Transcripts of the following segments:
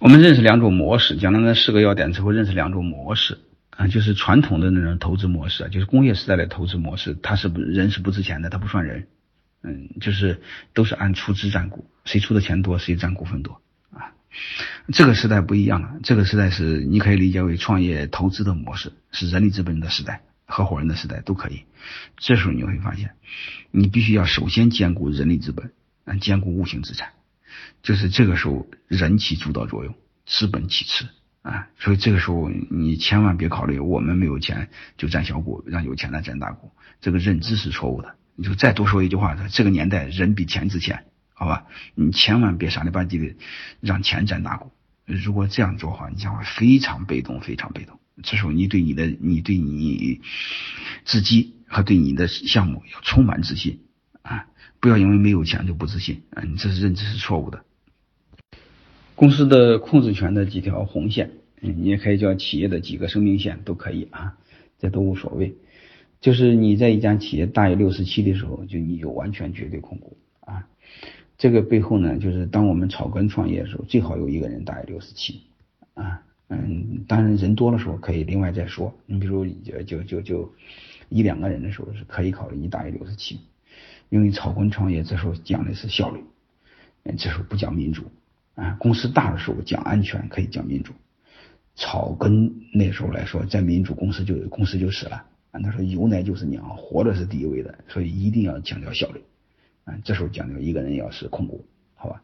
我们认识两种模式，讲了那四个要点之后，认识两种模式啊，就是传统的那种投资模式，就是工业时代的投资模式，它是不人是不值钱的，它不算人，嗯，就是都是按出资占股，谁出的钱多，谁占股份多啊。这个时代不一样了，这个时代是你可以理解为创业投资的模式，是人力资本的时代。合伙人的时代都可以，这时候你会发现，你必须要首先兼顾人力资本，啊，兼顾无形资产，就是这个时候人起主导作用，资本其次啊，所以这个时候你千万别考虑我们没有钱就占小股，让有钱的占大股，这个认知是错误的。你就再多说一句话，这个年代人比钱值钱，好吧？你千万别傻里吧唧的让钱占大股，如果这样做的话，你将会非常被动，非常被动。这时候，你对你的、你对你自己和对你的项目要充满自信啊！不要因为没有钱就不自信啊！你这是认知是错误的。公司的控制权的几条红线，你也可以叫企业的几个生命线都可以啊，这都无所谓。就是你在一家企业大于六十七的时候，就你有完全绝对控股啊。这个背后呢，就是当我们草根创业的时候，最好有一个人大于六十七啊。嗯，当然人多的时候可以另外再说。你比如就就就就一两个人的时候是可以考虑你大于六十七，因为草根创业这时候讲的是效率，嗯，这时候不讲民主啊。公司大的时候讲安全，可以讲民主。草根那时候来说，在民主公司就公司就死了啊。他说有奶就是娘，活着是第一位的，所以一定要强调效率啊。这时候讲究一个人要是控股，好吧？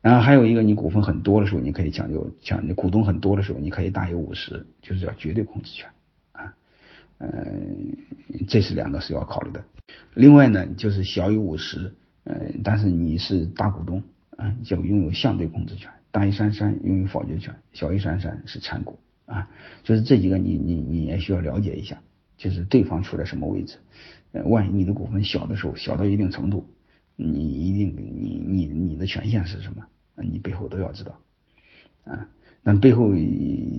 然后还有一个，你股份很多的时候，你可以讲究讲你股东很多的时候，你可以大于五十，就是叫绝对控制权。嗯，这是两个是要考虑的。另外呢，就是小于五十，嗯，但是你是大股东，啊，就拥有相对控制权。大于三三拥有否决权，小于三三是参股啊。就是这几个你你你也需要了解一下，就是对方处在什么位置。呃，万一你的股份小的时候，小到一定程度。你一定，你你你的权限是什么？你背后都要知道啊。那背后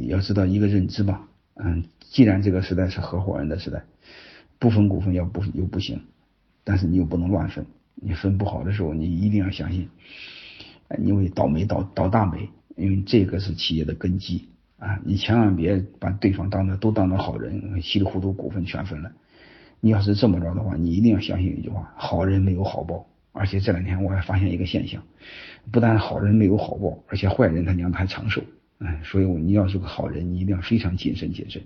要知道一个认知吧。嗯，既然这个时代是合伙人的时代，不分股份要不又不行，但是你又不能乱分。你分不好的时候，你一定要相信，你会倒霉倒倒大霉，因为这个是企业的根基啊。你千万别把对方当的都当成好人，稀里糊涂股份全分了。你要是这么着的话，你一定要相信一句话：好人没有好报。而且这两天我还发现一个现象，不但好人没有好报，而且坏人他娘的还长寿。哎，所以我你要是个好人，你一定要非常谨慎谨慎。